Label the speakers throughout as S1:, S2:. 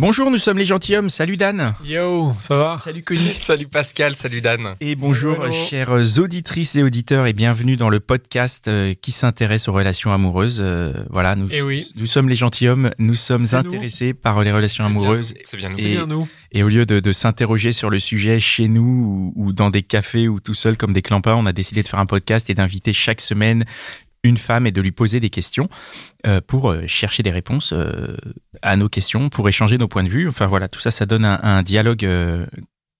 S1: Bonjour, nous sommes les gentilshommes. Salut Dan.
S2: Yo, ça va
S1: Salut Connie.
S3: Salut Pascal, salut Dan.
S1: Et bonjour,
S2: Hello.
S1: chères auditrices et auditeurs, et bienvenue dans le podcast euh, qui s'intéresse aux relations amoureuses. Euh, voilà, nous,
S2: Eh oui.
S1: nous sommes les gentilshommes. Nous sommes
S2: nous.
S1: intéressés par les relations amoureuses.
S3: C'est bien nous.
S1: Et-
S2: bien nous.
S1: Et au lieu de, de s'interroger sur le sujet chez nous ou, ou dans des cafés ou tout seul comme des clampins, on a décidé de faire un podcast et d'inviter chaque semaine une femme et de lui poser des questions euh, pour euh, chercher des réponses euh, à nos questions, pour échanger nos points de vue. Enfin voilà, tout ça, ça donne un, un dialogue euh,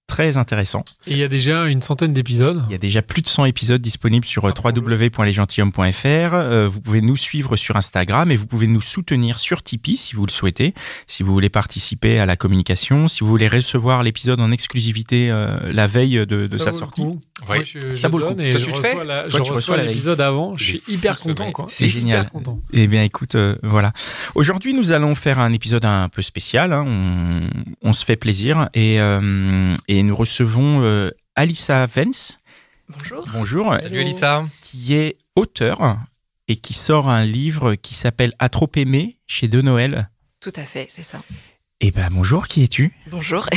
S1: très intéressant.
S2: Et il y a déjà une centaine d'épisodes.
S1: Il y a déjà plus de 100 épisodes disponibles sur euh, www.lesgentilhommes.fr. Euh, Vous pouvez nous suivre sur Instagram et vous pouvez nous soutenir sur Tipeee si vous le souhaitez, si vous voulez participer à la communication, si vous voulez recevoir l'épisode en exclusivité euh, la veille de, de
S2: Ça
S1: sa
S2: vaut le
S1: sortie.
S2: coup.
S3: Ouais.
S2: Moi, je,
S1: Ça
S2: je
S1: vaut le
S2: donne
S1: coup.
S2: Et
S3: Toi,
S2: je
S3: tu
S2: reçois, je
S1: tu
S2: l'épisode avant. Je suis hyper content.
S1: C'est
S2: Hyper
S1: génial.
S2: content.
S1: Eh bien, écoute, euh, voilà. Aujourd'hui, nous allons faire un épisode un peu spécial. hein. On, on se fait plaisir et, euh, et nous recevons euh, Alissa Vence.
S4: Bonjour.
S1: Bonjour.
S3: Salut Elissa.
S1: qui est auteur et qui sort un livre qui s'appelle À trop aimer chez De Noël.
S4: Tout à fait, c'est ça.
S1: Eh ben bonjour, qui es-tu?
S4: Bonjour.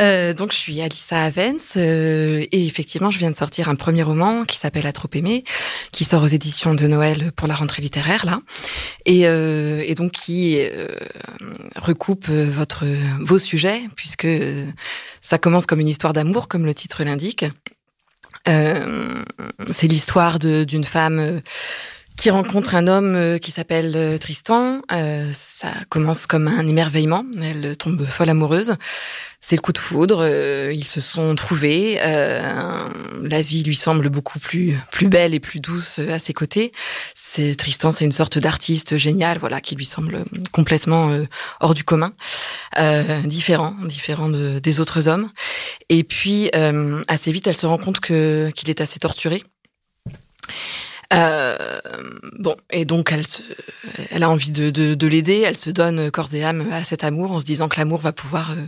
S4: Euh, donc je suis Alissa Avens euh, et effectivement je viens de sortir un premier roman qui s'appelle À trop aimer, qui sort aux éditions de Noël pour la rentrée littéraire là, et, euh, donc qui euh, recoupe votre vos sujets puisque ça commence comme une histoire d'amour comme le titre l'indique. C'est l'histoire d'une femme. Qui rencontre un homme euh, qui s'appelle euh, Tristan. Euh, ça commence comme un émerveillement. Elle tombe folle amoureuse. C'est le coup de foudre. euh, ils se sont trouvés. euh, la vie lui semble beaucoup plus plus belle et plus douce à ses côtés. C'est Tristan, c'est une sorte d'artiste génial, voilà, qui lui semble complètement hors du commun, différent, différent de- des autres hommes. Et puis assez vite, elle se rend compte que qu'il est assez torturé. Euh, bon, et donc elle, se- elle a envie de, de, de l'aider, elle se donne corps et âme à cet amour en se disant que l'amour va pouvoir euh,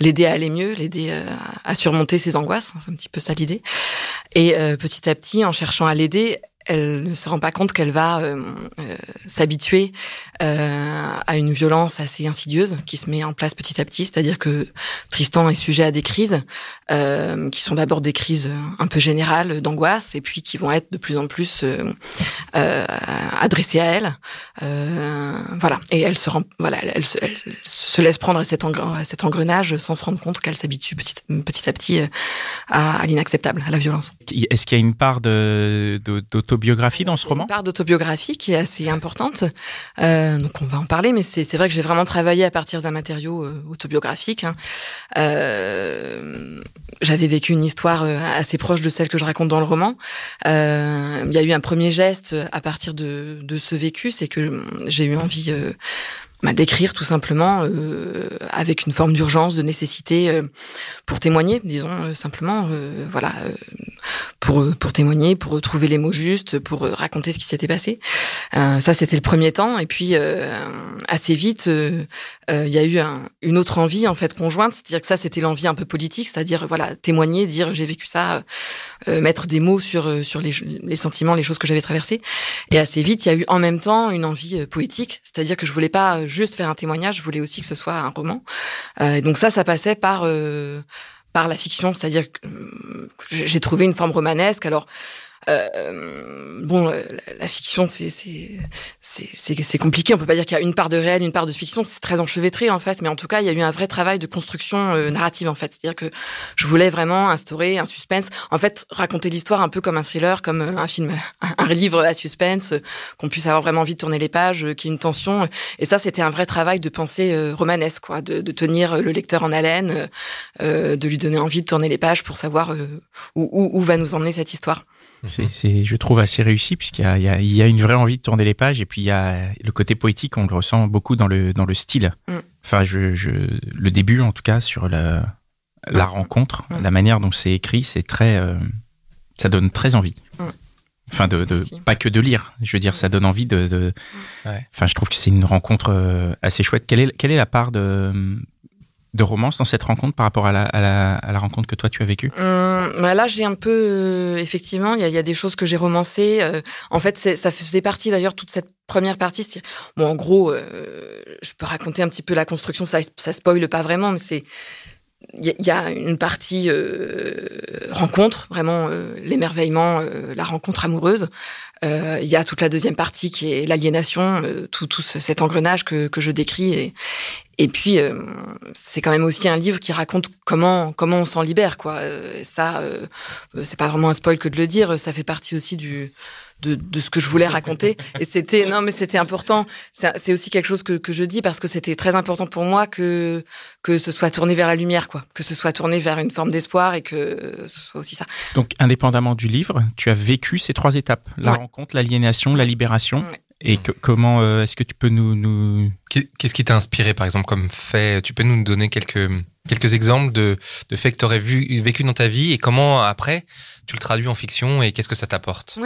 S4: l'aider à aller mieux, l'aider euh, à surmonter ses angoisses, c'est un petit peu ça l'idée. Et petit à petit, en cherchant à l'aider, elle ne se rend pas compte qu'elle va euh, euh, s'habituer euh, à une violence assez insidieuse qui se met en place petit à petit, c'est-à-dire que Tristan est sujet à des crises euh, qui sont d'abord des crises un peu générales d'angoisse et puis qui vont être de plus en plus euh, adressées à elle. Voilà, et elle se rend, voilà, elle, se, laisse prendre à cet, engrenage sans se rendre compte qu'elle s'habitue petit, à petit à, à l'inacceptable, à la violence.
S1: Est-ce qu'il y a une part de- de- d'autobiographie dans ce roman
S4: Une part d'autobiographie qui est assez importante. Euh, donc on va en parler, mais c'est vrai que j'ai vraiment travaillé à partir d'un matériau euh, autobiographique. hein. Euh, J'avais vécu une histoire assez proche de celle que je raconte dans le roman. Il y a eu un premier geste à partir de, de ce vécu, c'est que j'ai eu envie bah, d'écrire tout simplement euh, avec une forme d'urgence, de nécessité euh, pour témoigner, disons euh, simplement, euh, voilà, euh, pour euh, pour témoigner, pour trouver les mots justes, pour raconter ce qui s'était passé. Ça, c'était le premier temps, et puis assez vite, il y a eu un- une autre envie en fait conjointe, c'est-à-dire que ça, c'était l'envie un peu politique, c'est-à-dire voilà, témoigner, dire j'ai vécu ça, mettre des mots sur sur les, les sentiments, les choses que j'avais traversées. Et assez vite, il y a eu en même temps une envie poétique, c'est-à-dire que je voulais pas juste faire un témoignage, je voulais aussi que ce soit un roman. Euh, donc ça, ça passait par euh, par la fiction, c'est-à-dire que euh, que j'ai trouvé une forme romanesque. Alors euh, bon, euh, la, fiction, c'est compliqué. On peut pas dire qu'il y a une part de réel, une part de fiction. C'est très enchevêtré en fait, mais en tout cas, il y a eu un vrai travail de construction euh, narrative en fait. C'est-à-dire que je voulais vraiment instaurer un suspense. En fait, raconter l'histoire un peu comme un thriller, comme un film, un livre à suspense, qu'on puisse avoir vraiment envie de tourner les pages, qu'il y ait une tension. Et ça, c'était un vrai travail de pensée romanesque, quoi, de, de tenir le lecteur en haleine, de lui donner envie de tourner les pages pour savoir où, où va nous emmener cette histoire.
S1: C'est, c'est, je trouve assez réussi puisqu'il y a, il y, a, il y a une vraie envie de tourner les pages et puis il y a le côté poétique, on le ressent beaucoup dans le, dans le style.
S4: Mm.
S1: Enfin, je, je, le début en tout cas sur la, la
S4: Mm.
S1: rencontre,
S4: Mm.
S1: la manière dont c'est écrit, c'est très, euh, ça donne très envie.
S4: Mm.
S1: Enfin, de, pas que de lire. Je veux dire, ça donne envie de. de...
S3: Ouais.
S1: Enfin, je trouve que c'est une rencontre euh, assez chouette. Quelle est, quelle est la part de, de romance dans cette rencontre par rapport à la, rencontre que toi tu as vécue?
S4: Hum, bah là, j'ai un peu, euh, effectivement, il y a, des choses que j'ai romancées. euh, en fait, ça faisait partie d'ailleurs toute cette première partie. Bon, en gros, euh, je peux raconter un petit peu la construction. Ça, ça spoile pas vraiment, mais c'est il y, a- une partie euh, rencontre, vraiment euh, l'émerveillement, euh, la rencontre amoureuse. Euh, Il y a toute la deuxième partie qui est l'aliénation, euh, tout, tout ce- cet engrenage que, que je décris. Et, et puis, euh, c'est quand même aussi un livre qui raconte comment comment on s'en libère, quoi. Euh, et ça, euh, euh, c'est pas vraiment un spoil que de le dire. Ça fait partie aussi du de, de ce que je voulais raconter. Et c'était non, mais c'était important. C'est aussi quelque chose que, que je dis parce que c'était très important pour moi que que ce soit tourné vers la lumière, quoi. Que ce soit tourné vers une forme d'espoir et que ce soit aussi ça.
S1: Donc, indépendamment du livre, tu as vécu ces trois étapes la
S4: Ouais.
S1: rencontre, l'aliénation, la libération.
S4: Ouais.
S1: Et que- comment euh, est-ce que tu peux nous, nous...
S3: Qu'est- Qu'est-ce qui t'a inspiré, par exemple, comme fait? Tu peux nous donner quelques, quelques exemples de, de faits que tu aurais vu, vécu dans ta vie et comment, après, tu le traduis en fiction et qu'est-ce que ça t'apporte?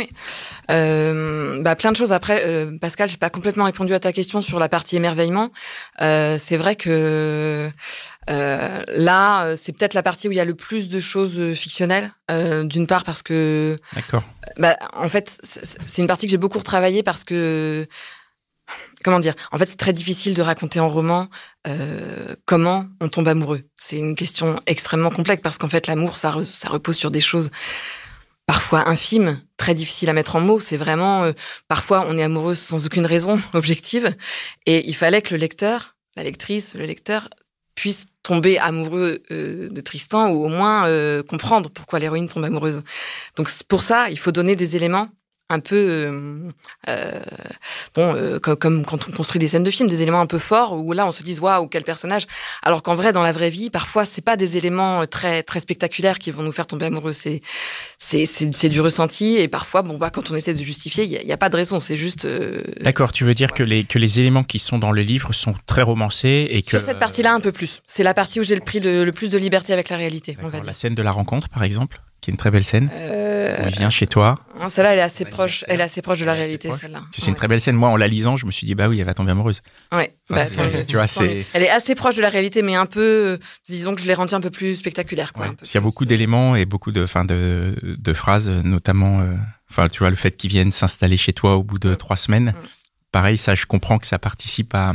S4: Euh, bah, plein de choses. Après, euh, Pascal, j'ai pas complètement répondu à ta question sur la partie émerveillement. Euh, c'est vrai que euh, là, c'est peut-être la partie où il y a le plus de choses euh, fictionnelles. Euh, D'une part parce que,
S1: D'accord.
S4: bah, en fait, c'est c'est une partie que j'ai beaucoup retravaillée parce que, comment dire, en fait, c'est très difficile de raconter en roman euh, comment on tombe amoureux. C'est une question extrêmement complexe parce qu'en fait, l'amour, ça, re- ça repose sur des choses parfois infimes, très difficiles à mettre en mots. C'est vraiment, euh, parfois, on est amoureux sans aucune raison objective. Et il fallait que le lecteur, la lectrice, le lecteur puisse tomber amoureux euh, de Tristan ou au moins euh, comprendre pourquoi l'héroïne tombe amoureuse. Donc pour ça, il faut donner des éléments un peu euh, euh, bon euh, co- comme quand on construit des scènes de film des éléments un peu forts où là on se dit waouh quel personnage. Alors qu'en vrai dans la vraie vie parfois c'est pas des éléments très très spectaculaires qui vont nous faire tomber amoureux. C'est c'est c'est du ressenti et parfois bon bah quand on essaie de justifier il y a, il y a pas de raison. C'est juste euh,
S1: D'accord, tu veux dire que les, que les éléments qui sont dans le livre sont très romancés et que...
S4: sur cette partie-là un peu plus. C'est la partie où j'ai le pris le, le plus de liberté avec la réalité on va
S1: La
S4: dire.
S1: scène de la rencontre, par exemple, qui est une très belle scène.
S4: euh,
S1: où il vient chez toi.
S4: celle-là elle est assez
S3: Ouais,
S4: proche elle est assez proche de la réalité celle-là
S1: C'est une très belle scène. Moi, en la lisant, je me suis dit, bah oui, elle va tomber amoureuse.
S4: Ouais,
S1: Enfin,
S4: bah,
S1: tu vois, c'est-
S4: Elle est assez proche de la réalité, mais un peu, euh, disons que je l'ai rendue un peu plus spectaculaire, quoi.
S1: Ouais,
S4: un peu
S1: parce qu'il y a
S4: plus,
S1: beaucoup
S4: euh,
S1: d'éléments et beaucoup de, fin de, de phrases, notamment, euh, enfin, tu vois, le fait qu'ils viennent s'installer chez toi au bout de trois semaines. Pareil, ça, je comprends que ça participe à,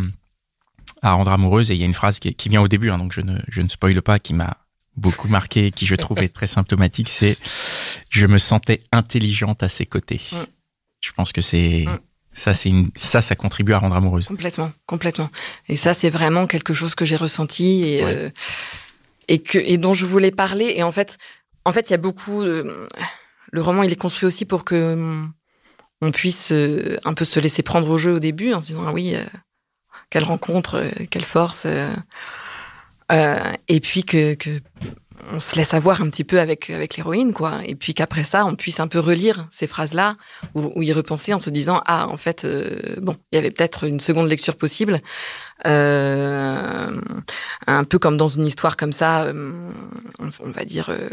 S1: à rendre amoureuse. Et il y a une phrase qui, qui vient au début, hein, donc je ne, je ne spoile pas, qui m'a beaucoup marqué, qui je trouve est très symptomatique, c'est je me sentais intelligente à ses côtés.
S4: Mm.
S1: Je pense que c'est
S4: Mm.
S1: ça, c'est une, ça, ça contribue à rendre amoureuse.
S4: Complètement, complètement. Et ça, c'est vraiment quelque chose que j'ai ressenti et,
S1: Ouais.
S4: euh, et que et dont je voulais parler. Et en fait, en fait, il y a beaucoup. euh, le roman, il est construit aussi pour que on puisse euh, un peu se laisser prendre au jeu au début, en se disant ah oui, euh, quelle rencontre, quelle force. Euh, et puis que, que on se laisse avoir un petit peu avec avec l'héroïne, quoi. Et puis qu'après ça, on puisse un peu relire ces phrases-là ou, ou y repenser en se disant ah en fait euh, bon il y avait peut-être une seconde lecture possible euh, un peu comme dans une histoire comme ça euh, on, on va dire euh,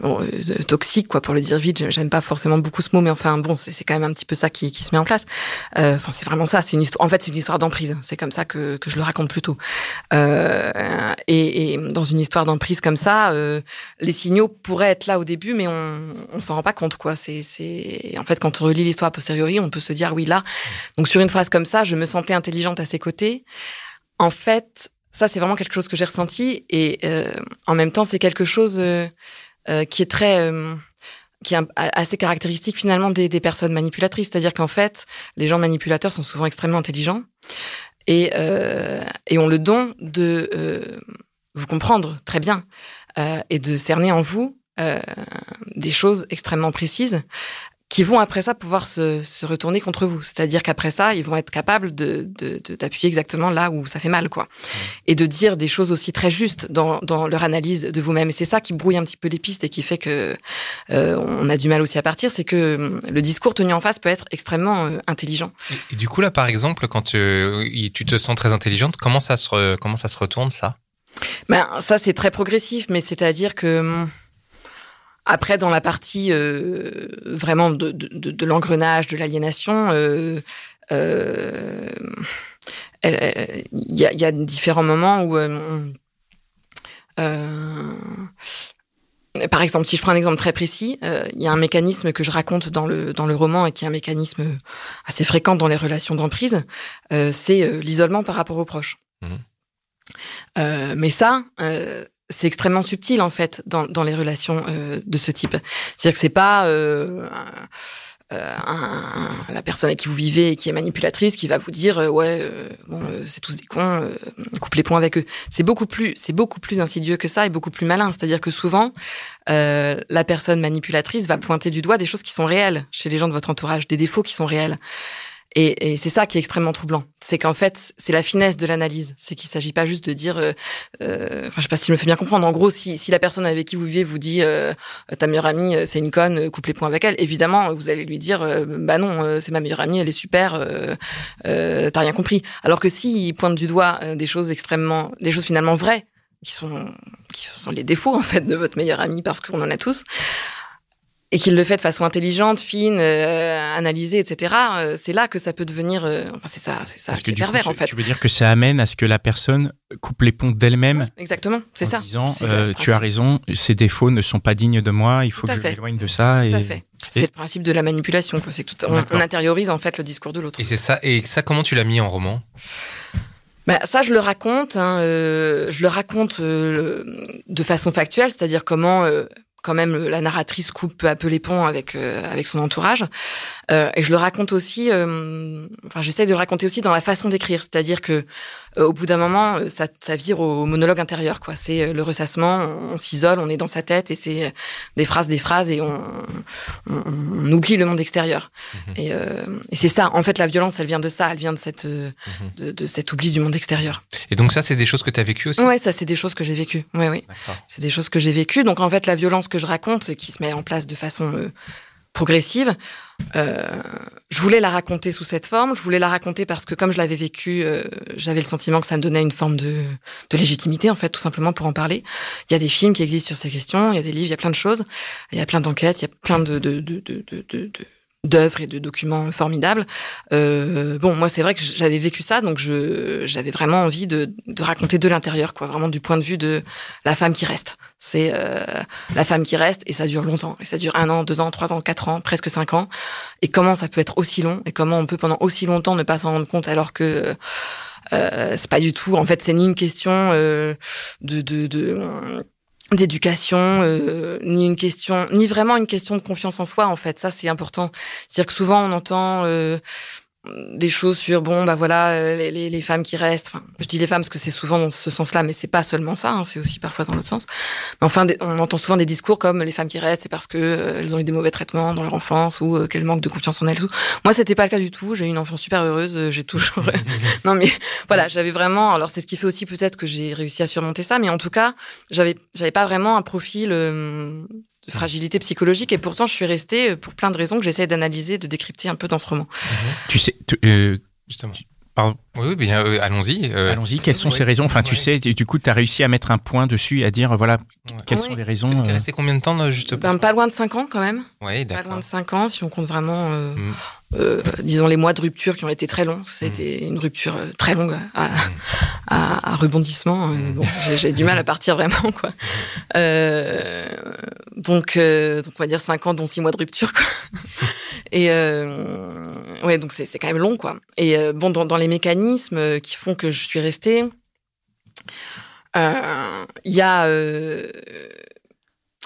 S4: bon, euh, toxique quoi pour le dire vite j'aime pas forcément beaucoup ce mot mais enfin bon c'est quand même un petit peu ça qui, qui se met en place Euh, enfin c'est vraiment ça c'est une histoire en fait c'est une histoire d'emprise c'est comme ça que, que je le raconte plutôt euh, et, et dans une histoire d'emprise comme ça euh, les signaux pourraient être là au début, mais on, on s'en rend pas compte, quoi. C'est, en fait, quand on relit l'histoire a posteriori, on peut se dire, oui, là. Donc, sur une phrase comme ça, je me sentais intelligente à ses côtés. En fait, ça, c'est vraiment quelque chose que j'ai ressenti. Et, euh, en même temps, c'est quelque chose, euh, qui est très, euh, qui est assez caractéristique finalement des, des personnes manipulatrices. C'est-à-dire qu'en fait, les gens manipulateurs sont souvent extrêmement intelligents et, euh, et ont le don de euh, vous comprendre très bien euh, et de cerner en vous euh, des choses extrêmement précises qui vont après ça pouvoir se, se retourner contre vous. C'est-à-dire qu'après ça, ils vont être capables de de- de- d'appuyer exactement là où ça fait mal, quoi, et de dire des choses aussi très justes dans, dans leur analyse de vous-même. Et c'est ça qui brouille un petit peu les pistes et qui fait que euh, on a du mal aussi à partir, c'est que euh, le discours tenu en face peut être extrêmement euh, intelligent.
S3: Et, et du coup, là, par exemple, quand tu, tu te sens très intelligente, comment ça se, re- comment ça se retourne, ça?
S4: Ben ça c'est très progressif, mais c'est-à-dire que hum, après dans la partie euh, vraiment de, de, de, de l'engrenage, de l'aliénation, euh, euh, il y, a, il y a différents moments où euh, euh, par exemple, si je prends un exemple très précis, euh, il y a un mécanisme que je raconte dans le dans le roman et qui est un mécanisme assez fréquent dans les relations d'emprise, euh, c'est euh, l'isolement par rapport aux proches.
S3: Mhm.
S4: Euh, mais ça, euh, c'est extrêmement subtil en fait dans, dans les relations euh, de ce type. C'est-à-dire que c'est pas euh, euh, un- la personne avec qui vous vivez et qui est manipulatrice qui va vous dire euh, ouais euh, bon euh, c'est tous des cons, coupe les points avec eux. C'est beaucoup plus c'est beaucoup plus insidieux que ça et beaucoup plus malin. C'est-à-dire que souvent la personne manipulatrice va pointer du doigt des choses qui sont réelles chez les gens de votre entourage, des défauts qui sont réels. Et, et c'est ça qui est extrêmement troublant. C'est qu'en fait, c'est la finesse de l'analyse. C'est qu'il s'agit pas juste de dire, euh, euh, enfin, je sais pas si je me fais bien comprendre. En gros, si, si la personne avec qui vous vivez vous dit, euh, ta meilleure amie, euh, c'est une conne, euh, coupe les points avec elle, évidemment, vous allez lui dire, euh, bah non, euh, c'est ma meilleure amie, elle est super, euh, euh, t'as rien compris. Alors que s'il pointe du doigt euh, des choses extrêmement, des choses finalement vraies, qui sont, qui sont les défauts en fait de votre meilleure amie, parce qu'on en a tous et qu'il le fait de façon intelligente, fine, euh, analysée, etc. euh, c'est là que ça peut devenir. euh, enfin, c'est ça, c'est ça
S1: Parce que du coup,
S4: pervers
S1: tu,
S4: en fait.
S1: tu veux dire que ça amène à ce que la personne coupe les ponts d'elle-même
S4: Exactement, c'est
S1: en
S4: ça.
S1: disant
S4: C'est le
S1: euh, tu as raison, ces défauts ne sont pas dignes de moi, il faut
S4: Tout
S1: que je m'éloigne de ça.
S4: Tout
S1: et...
S4: à fait. C'est le principe de la manipulation. quoi. C'est que tout, on, on intériorise en fait le discours de l'autre.
S3: Et c'est ça. Et ça, comment tu l'as mis en roman?
S4: Bah, ça, je le raconte. Hein, euh, je le raconte euh, de façon factuelle, c'est-à-dire comment. Quand même, la narratrice coupe peu à peu les ponts avec euh, avec son entourage, Euh, et je le raconte aussi. euh, enfin, j'essaie de le raconter aussi dans la façon d'écrire, c'est-à-dire que au bout d'un moment, euh, ça, ça vire au monologue intérieur. quoi. C'est euh, le ressassement, on, s'isole, on est dans sa tête, et c'est euh, des phrases, des phrases, et on, on, on oublie le monde extérieur. Et, euh, et c'est ça. En fait, la violence, elle vient de ça. Elle vient de cette euh, de, de cet oubli du monde extérieur.
S3: Et donc ça, c'est des choses que tu as vécues aussi?
S4: Ouais, ça, c'est des choses que j'ai vécues. Oui, oui. C'est des choses que j'ai vécues. Donc, en fait, la violence que je raconte, qui se met en place de façon euh, progressive, euh, je voulais la raconter sous cette forme. Je voulais la raconter parce que, comme je l'avais vécu, euh, j'avais le sentiment que ça me donnait une forme de, de légitimité, en fait, tout simplement pour en parler. Il y a des films qui existent sur ces questions, il y a des livres, il y a plein de choses, il y a plein d'enquêtes, il y a plein de, de, de, d'œuvres et de documents formidables. Euh, bon, moi, c'est vrai que j'avais vécu ça, donc j'avais vraiment envie de, de raconter de l'intérieur, quoi, vraiment du point de vue de la femme qui reste. C'est euh, la femme qui reste et ça dure longtemps. Et ça dure un an, deux ans, trois ans, quatre ans, presque cinq ans. Et comment ça peut être aussi long et comment on peut pendant aussi longtemps ne pas s'en rendre compte alors que euh, c'est pas du tout. En fait, c'est ni une question euh, de, de, d'éducation, euh, ni une question, ni vraiment une question de confiance en soi. En fait, ça c'est important. C'est-à-dire que souvent on entend euh, des choses sur bon bah voilà euh, les, les, les femmes qui restent. Enfin, je dis les femmes parce que c'est souvent dans ce sens-là, mais c'est pas seulement ça. hein, c'est aussi parfois dans l'autre sens. Mais enfin, des- on entend souvent des discours comme les femmes qui restent, c'est parce que euh, elles ont eu des mauvais traitements dans leur enfance ou euh, qu'elles manquent de confiance en elles. Tout. Moi, c'était pas le cas du tout. J'ai eu une enfance super heureuse. euh, J'ai toujours. non mais voilà, j'avais vraiment. Alors c'est ce qui fait aussi peut-être que j'ai réussi à surmonter ça, mais en tout cas, j'avais j'avais pas vraiment un profil euh, de fragilité psychologique et pourtant je suis restée euh, pour plein de raisons que j'essaie d'analyser, de décrypter un peu dans ce roman.
S1: Tu sais, tu- euh,
S3: Justement.
S1: pardon,
S3: Oui, oui, bien, euh, allons-y. euh,
S1: allons-y, quelles sont
S3: oui.
S1: ces raisons? Enfin, tu sais, du coup, tu as réussi à mettre un point dessus et à dire, voilà,
S3: Ouais.
S1: quelles
S4: Oui.
S1: sont les raisons
S3: T'es t'es resté combien de temps, juste pour
S4: Ben, pas loin de 5 ans quand même.
S3: Ouais,
S4: Pas loin
S3: d'accord.
S4: de 5 ans si on compte vraiment, euh,
S3: Mm.
S4: Euh, disons, les mois de rupture qui ont été très longs. C'était une rupture euh, très longue à, à, à rebondissement. euh, bon, j'ai- du mal à partir vraiment, quoi. Euh, donc, euh, donc, on va dire 5 ans, dont 6 mois de rupture, quoi. Et euh, ouais, donc c'est quand même long, quoi. Et euh, bon, dans, dans les mécanismes qui font que je suis restée, euh, il y a...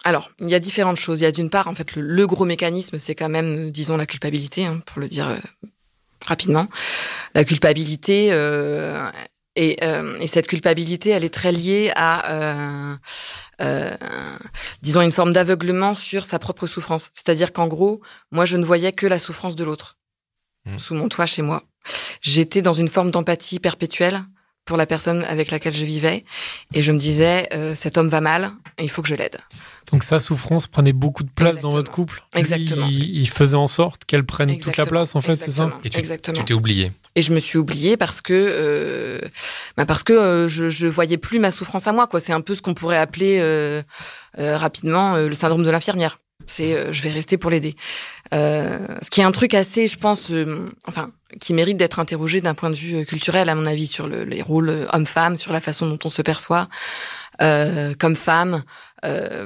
S4: alors, il y a différentes choses. Il y a d'une part, en fait, le, le gros mécanisme, c'est quand même, euh, disons, la culpabilité, hein, pour le dire euh, rapidement. La culpabilité, euh, Et, euh, et cette culpabilité, elle est très liée à, euh, euh, disons, une forme d'aveuglement sur sa propre souffrance. C'est-à-dire qu'en gros, moi, je ne voyais que la souffrance de l'autre
S3: Mm.
S4: sous mon toit chez moi. J'étais dans une forme d'empathie perpétuelle pour la personne avec laquelle je vivais, et je me disais, euh, cet homme va mal, et il faut que je l'aide.
S2: Donc sa souffrance prenait beaucoup de place
S4: Exactement.
S2: dans votre couple. Lui,
S4: Exactement.
S2: il, il faisait en sorte qu'elle prenne toute la place, en fait, c'est ça
S4: Exactement.
S3: Et tu-
S4: Exactement.
S3: Tu t'es oublié.
S4: Et je me suis oubliée parce que euh, bah parce que euh, je je voyais plus ma souffrance à moi quoi. C'est un peu ce qu'on pourrait appeler euh, euh, rapidement euh, le syndrome de l'infirmière. C'est euh, je vais rester pour l'aider. Euh, ce qui est un truc assez, je pense, euh, enfin, qui mérite d'être interrogé d'un point de vue culturel à mon avis sur le, les rôles homme-femme, sur la façon dont on se perçoit euh, comme femme. Euh,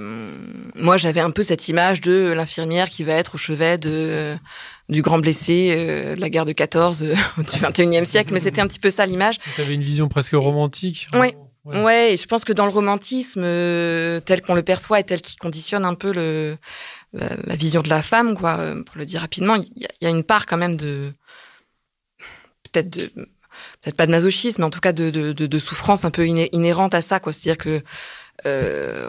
S4: moi, j'avais un peu cette image de l'infirmière qui va être au chevet de du grand blessé euh, de la guerre de 14 euh, du 21e siècle, mais c'était un petit peu ça l'image.
S2: Tu avais une vision presque romantique.
S4: Ouais.
S2: Ouais.
S4: Ouais, et je pense que dans le romantisme euh, tel qu'on le perçoit et tel qu'il conditionne un peu le la, la vision de la femme, quoi, pour le dire rapidement, il y, y a une part quand même de peut-être de peut-être pas de masochisme, mais en tout cas de, de, de, de souffrance un peu iné- inhérente à ça, quoi. C'est-à-dire que euh,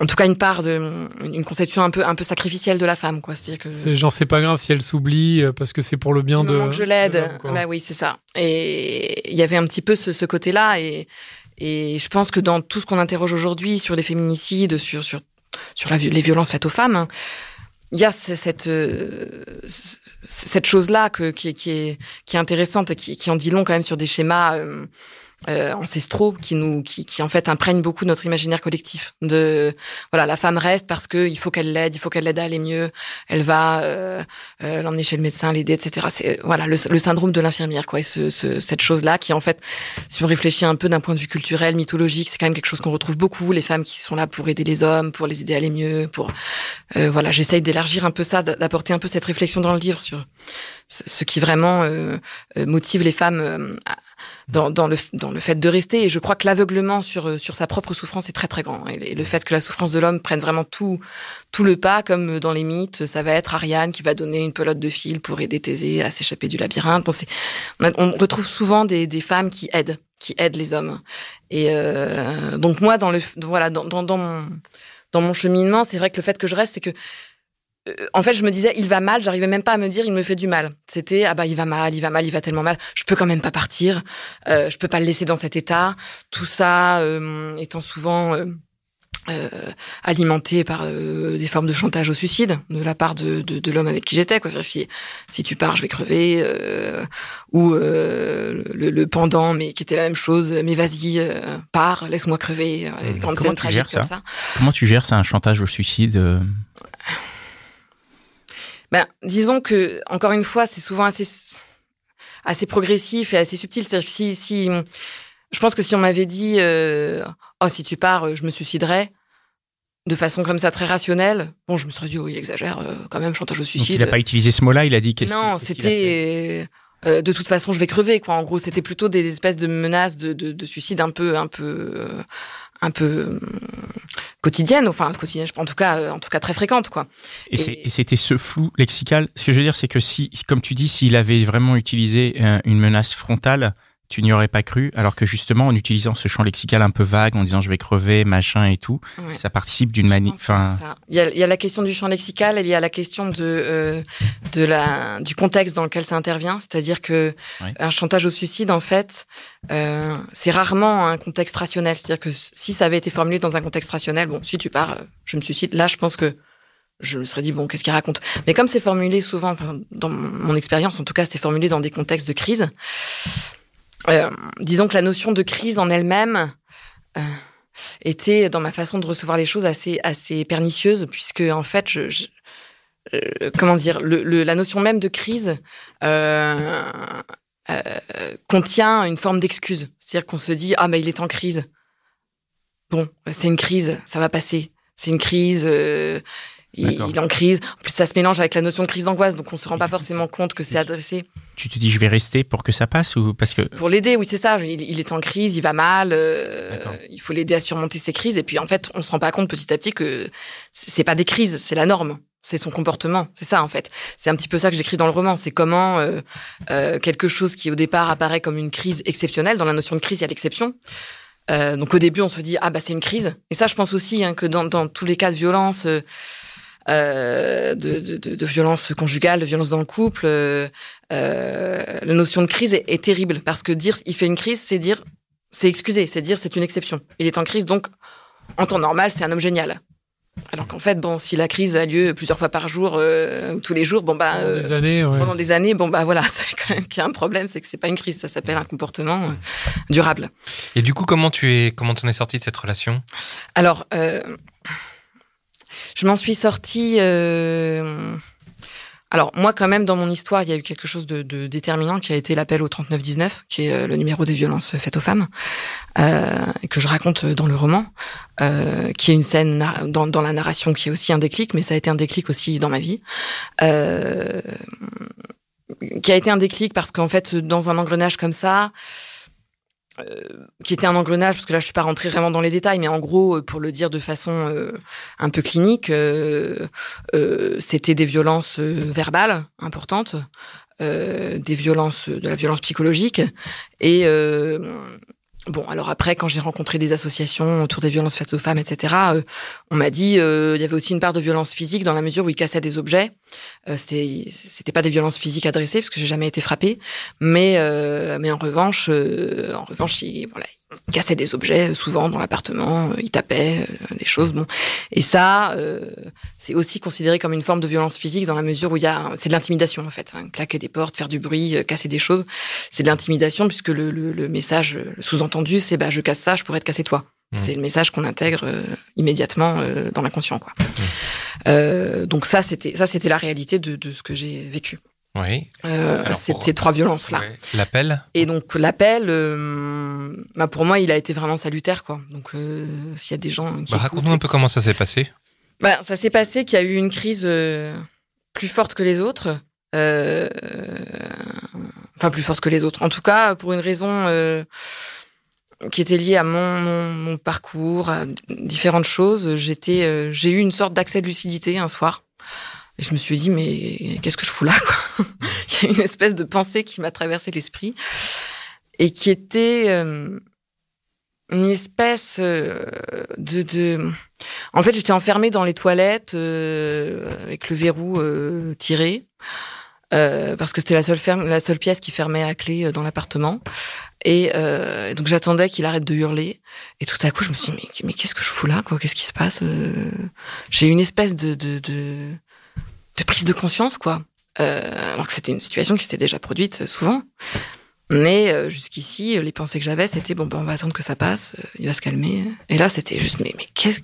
S4: en tout cas une part de une conception un peu un peu sacrificielle de la femme, quoi. C'est-à-dire que
S2: C'est genre, c'est pas grave si elle s'oublie euh, parce que c'est pour le bien de.
S4: que je l'aide. Bah oui, c'est ça. Et il y avait un petit peu ce, ce côté-là. Et, et je pense que dans tout ce qu'on interroge aujourd'hui sur les féminicides, sur, sur, sur la, les violences faites aux femmes, il y a ce- cette, euh, cette chose-là que, qui, est- qui, est, qui est intéressante, qui, qui en dit long quand même sur des schémas euh, ancestraux qui nous, qui, qui en fait imprègnent beaucoup notre imaginaire collectif. De voilà, la femme reste parce que il faut qu'elle l'aide, il faut qu'elle l'aide à aller mieux. Elle va euh, euh, l'emmener chez le médecin, l'aider, etc. C'est euh, voilà le, le syndrome de l'infirmière, quoi. Et ce, ce- cette chose-là qui en fait, si on réfléchit un peu d'un point de vue culturel, mythologique, c'est quand même quelque chose qu'on retrouve beaucoup. Les femmes qui sont là pour aider les hommes, pour les aider à aller mieux, pour euh, voilà, j'essaye d'élargir un peu ça, d'apporter un peu cette réflexion dans le livre sur ce, qui vraiment euh, motive les femmes dans, dans, le, dans le fait de rester. Et je crois que l'aveuglement sur, euh, sur sa propre souffrance est très très grand. Et, et le fait que la souffrance de l'homme prenne vraiment tout, tout le pas, comme dans les mythes, ça va être Ariane qui va donner une pelote de fil pour aider Thésée à s'échapper du labyrinthe. On, a- on retrouve souvent des, des femmes qui aident, qui aident les hommes. Et euh, donc moi, dans le, voilà, dans, dans, dans mon dans mon cheminement, c'est vrai que le fait que je reste, c'est que euh, en fait, je me disais, il va mal. J'arrivais même pas à me dire, il me fait du mal. C'était, ah bah, il va mal, il va mal, il va tellement mal. Je peux quand même pas partir. Euh, je peux pas le laisser dans cet état. Tout ça euh, étant souvent euh, euh, alimenté par euh, des formes de chantage au suicide de la part de, de, de l'homme avec qui j'étais. Quoi. Si, si tu pars, je vais crever. euh, ou euh, le, le pendant, mais qui était la même chose. Mais vas-y, euh, pars, laisse-moi crever. Les grandes
S1: Comment
S4: scènes tragiques comme
S1: ça. Comment tu gères ça, un chantage au suicide euh?
S4: Ben, disons que, encore une fois, c'est souvent assez, assez progressif et assez subtil. C'est-à-dire que si, si, je pense que si on m'avait dit, euh, oh, si tu pars, euh, je me suiciderais, de façon comme ça très rationnelle, bon, je me serais dit, oh, il exagère, euh, quand même, chantage au
S1: Donc,
S4: suicide.
S1: il n'a pas utilisé ce mot-là, il a dit qu'est-ce
S4: non, c'était, euh, euh, de toute façon, je vais crever, quoi. En gros, c'était plutôt des espèces de menaces de, de, de suicide un peu, un peu, euh, un peu euh, quotidiennes, enfin quotidiennes, en tout cas, euh, en tout cas très fréquentes, quoi.
S1: Et,
S4: et
S1: c'était ce flou lexical. Ce que je veux dire, c'est que si, comme tu dis, s'il avait vraiment utilisé euh, une menace frontale, tu n'y aurais pas cru, alors que justement, en utilisant ce champ lexical un peu vague, en disant je vais crever, machin et tout,
S4: Ouais.
S1: ça participe d'une
S4: que
S1: Enfin.
S4: Il y, a, il y a la question du champ lexical, et il y a la question de euh, de la du contexte dans lequel ça intervient, c'est-à-dire que
S1: Ouais.
S4: un chantage au suicide, en fait, euh, c'est rarement un contexte rationnel. C'est-à-dire que si ça avait été formulé dans un contexte rationnel, bon, si tu pars, je me suicide. Là, je pense que je me serais dit bon, qu'est-ce qu'il raconte? Mais comme c'est formulé souvent, enfin, dans mon expérience, en tout cas, c'était formulé dans des contextes de crise. Euh, disons que la notion de crise en elle-même. euh, était dans ma façon de recevoir les choses assez assez pernicieuse puisque en fait je, je- euh, comment dire le, le- la notion même de crise euh, contient une forme d'excuse c'est-à-dire qu'on se dit ah mais il est en crise bon c'est une crise ça va passer c'est une crise il, est en crise en plus ça se mélange avec la notion de crise d'angoisse donc on se rend pas forcément compte que c'est adressé
S1: tu te dis je vais rester pour que ça passe ou parce que
S4: pour l'aider, oui, c'est ça. Il, il est en crise, il va mal. euh, il faut l'aider à surmonter ses crises. Et puis, en fait, on se rend pas compte petit à petit que c'est pas des crises, c'est la norme. c'est son comportement, c'est ça en fait. C'est un petit peu ça que j'écris dans le roman. C'est comment euh, euh, quelque chose qui au départ apparaît comme une crise exceptionnelle. Dans la notion de crise, il y a l'exception. Euh, donc au début, on se dit ah bah c'est une crise. Et ça, je pense aussi hein, que dans, dans tous les cas de violence, euh, euh, de, de, de, de violence conjugale, de violence dans le couple, euh, euh, la notion de crise est, est terrible parce que dire il fait une crise, c'est dire c'est excuser, c'est dire c'est une exception. Il est en crise, donc en temps normal, c'est un homme génial. Alors qu'en fait, bon, si la crise a lieu plusieurs fois par jour euh, ou tous les jours, bon bah
S2: Pendant
S4: euh,
S2: des années, ouais.
S4: pendant des années, bon bah voilà, c'est quand même qu'il y a un problème, c'est que c'est pas une crise, ça s'appelle un comportement euh, durable.
S3: Et du coup, comment tu es, comment t'en es sorti de cette relation?
S4: Alors, euh, je m'en suis sortie. euh, alors moi, quand même, dans mon histoire, il y a eu quelque chose de, déterminant qui a été l'appel au 3919, qui est euh, le numéro des violences faites aux femmes, euh, que je raconte dans le roman, euh, qui est une scène dans, dans la narration qui est aussi un déclic, mais ça a été un déclic aussi dans ma vie. Euh, qui a été un déclic parce qu'en fait, dans un engrenage comme ça, qui était un engrenage, parce que là je suis pas rentrée vraiment dans les détails, mais en gros, euh, pour le dire de façon euh, un peu clinique, euh, euh, c'était des violences euh, verbales importantes, euh, des violences, de la violence psychologique, et euh, bon, alors après, quand j'ai rencontré des associations autour des violences faites aux femmes, etc., euh, on m'a dit euh, il y avait aussi une part de violence physique dans la mesure où ils cassaient des objets. Euh, c'était c'était pas des violences physiques adressées parce que j'ai jamais été frappée, mais euh, mais en revanche, euh, en revanche, ils, voilà, ils cassaient des objets euh, souvent dans l'appartement, euh, ils tapaient euh, des choses, bon. Et ça, euh, c'est aussi considéré comme une forme de violence physique dans la mesure où il y a, c'est de l'intimidation en fait, hein. claquer des portes, faire du bruit, euh, casser des choses, c'est de l'intimidation puisque le, le, le message, le sous-entendu, c'est bah je casse ça, je pourrais te casser toi.
S3: Mmh.
S4: C'est le message qu'on intègre immédiatement dans l'inconscient, quoi. Euh, donc ça, c'était ça, c'était la réalité de, de ce que j'ai vécu.
S3: Oui.
S4: Euh, ces,
S3: pour-
S4: ces trois violences là.
S3: Ouais. L'appel
S4: Et donc l'appel, euh, bah pour moi, il a été vraiment salutaire, quoi. Donc euh, s'il y a des gens qui
S3: bah, Raconte-nous un peu comment ça s'est passé.
S4: Bah, ça s'est passé qu'il y a eu une crise euh, plus forte que les autres. Enfin, plus forte que les autres. En tout cas, pour une raison qui était liée à mon, mon, mon parcours, à différentes choses. J'étais, j'ai eu une sorte d'accès de lucidité un soir. Et je me suis dit, mais qu'est-ce que je fous là, quoi Il y a une espèce de pensée qui m'a traversé l'esprit et qui était euh, une espèce euh, de, de en fait, j'étais enfermée dans les toilettes euh, avec le verrou euh, tiré parce que c'était la seule ferme, la seule pièce qui fermait à clé dans l'appartement. Et donc j'attendais qu'il arrête de hurler. Et tout à coup, je me suis dit mais, mais qu'est-ce que je fous là quoi? Qu'est-ce qui se passe? J'ai une espèce de de, de de prise de conscience quoi. Euh, alors que c'était une situation qui s'était déjà produite euh, souvent. Mais euh, jusqu'ici, les pensées que j'avais, c'était bon, ben, on va attendre que ça passe, il va se calmer. Et là, c'était juste, mais, mais qu'est-ce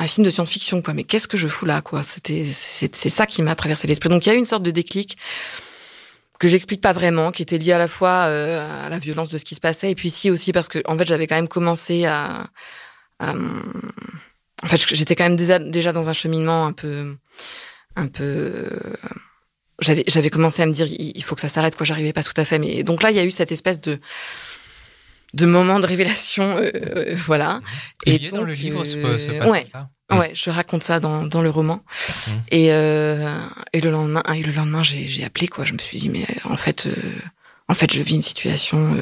S4: un film de science-fiction, quoi. Mais qu'est-ce que je fous là, quoi? C'était, c'est, ça qui m'a traversé l'esprit. Donc il y a eu une sorte de déclic que j'explique pas vraiment, qui était lié à la fois à la violence de ce qui se passait, et puis ici aussi parce que en fait j'avais quand même commencé à, à, en fait j'étais quand même déjà, déjà dans un cheminement un peu, un peu euh, j'avais j'avais commencé à me dire il il faut que ça s'arrête quoi. J'arrivais pas tout à fait mais donc là il y a eu cette espèce de de moment de révélation euh, euh, voilà.
S3: Il y a dans le livre ce,
S4: euh,
S3: ce
S4: ouais.
S3: passage-là
S4: ouais je raconte ça dans dans le roman.
S3: Mhm.
S4: et euh, et le lendemain et le lendemain j'ai j'ai appelé quoi. Je me suis dit mais euh, en fait euh, en fait je vis une situation euh,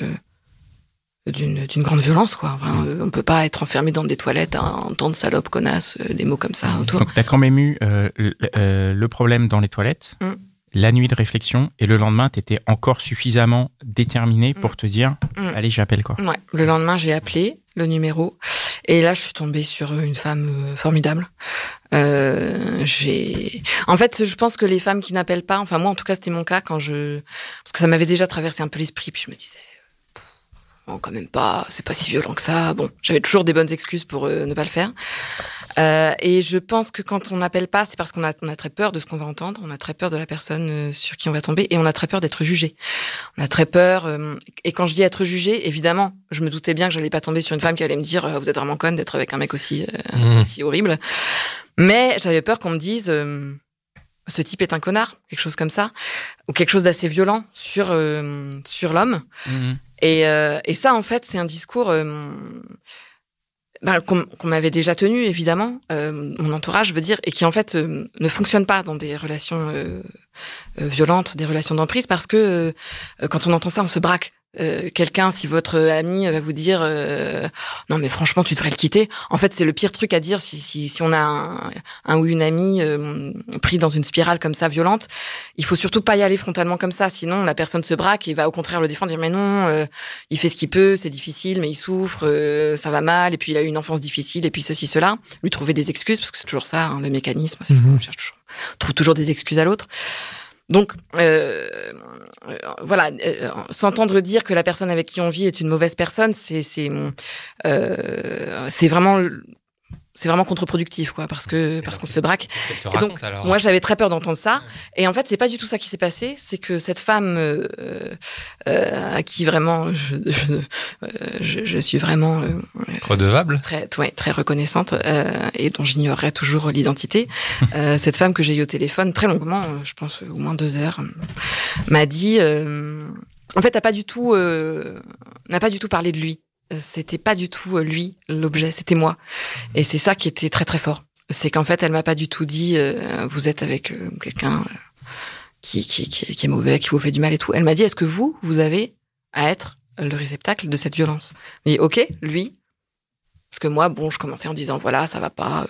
S4: d'une d'une grande violence quoi enfin, euh, on peut pas être enfermé dans des toilettes à entendre salope connasse euh, des mots comme ça autour
S1: Donc, t'as quand même eu euh, le, euh, le problème dans les toilettes,
S4: Mm.
S1: la nuit de réflexion, et le lendemain, t'étais encore suffisamment déterminé pour te dire,
S4: Mm.
S1: allez, j'appelle quoi.
S4: Ouais. Le lendemain, j'ai appelé le numéro et là, je suis tombée sur une femme formidable. Euh, j'ai, en fait, je pense que les femmes qui n'appellent pas, enfin moi, en tout cas, c'était mon cas quand je, parce que ça m'avait déjà traversé un peu l'esprit, puis je me disais, bon, quand même pas, c'est pas si violent que ça. Bon, j'avais toujours des bonnes excuses pour euh, ne pas le faire. Euh, et je pense que quand on n'appelle pas, c'est parce qu'on a, on a très peur de ce qu'on va entendre, on a très peur de la personne euh, sur qui on va tomber, et on a très peur d'être jugé. On a très peur. euh, et quand je dis être jugé, évidemment, je me doutais bien que j'allais pas tomber sur une femme qui allait me dire euh, vous êtes vraiment conne d'être avec un mec aussi euh,
S3: Mhm.
S4: aussi horrible. Mais j'avais peur qu'on me dise euh, ce type est un connard, quelque chose comme ça, ou quelque chose d'assez violent sur euh, sur l'homme. Et, euh, et ça, en fait, c'est un discours. euh, ben, qu'on m'avait déjà tenu évidemment, euh, mon entourage veut dire, et qui en fait euh, ne fonctionne pas dans des relations violentes, des relations d'emprise, parce que quand on entend ça, on se braque. Euh, Quelqu'un, si votre ami va vous dire euh, non mais franchement tu devrais le quitter, en fait c'est le pire truc à dire si, si, si on a un, un ou une amie euh, pris dans une spirale comme ça violente, il faut surtout pas y aller frontalement comme ça, sinon la personne se braque et va au contraire le défendre, dire mais non, euh, il fait ce qu'il peut, c'est difficile, mais il souffre, euh, ça va mal, et puis il a eu une enfance difficile, et puis ceci, cela. Lui trouver des excuses, parce que c'est toujours ça, hein, le mécanisme, c'est
S2: Mhm.
S4: on cherche toujours, on trouve toujours des excuses à l'autre. Donc, euh, voilà, euh, s'entendre dire que la personne avec qui on vit est une mauvaise personne, c'est c'est euh, c'est vraiment c'est vraiment contre-productif, quoi, parce que parce qu'on se braque. Et donc,
S3: alors.
S4: Moi, j'avais très peur d'entendre ça. Et en fait, c'est pas du tout ça qui s'est passé. C'est que cette femme euh, euh, à qui vraiment je, je, euh, je, je suis vraiment euh,
S3: Redevable.
S4: très, ouais, très reconnaissante euh, et dont j'ignorerai toujours l'identité. Euh, cette femme que j'ai eu au téléphone très longuement, je pense au moins deux heures, m'a dit. euh, en fait, n'a pas du tout, euh, n'a pas du tout parlé de lui. C'était pas du tout euh, lui l'objet, c'était moi. Et c'est ça qui était très très fort. C'est qu'en fait, elle m'a pas du tout dit euh, vous êtes avec euh, quelqu'un euh, qui, qui, qui, est mauvais, qui vous fait du mal et tout. Elle m'a dit est-ce que vous, vous avez à être le réceptacle de cette violence? J'ai dit ok, lui. Parce que moi, bon, je commençais en disant voilà, ça va pas,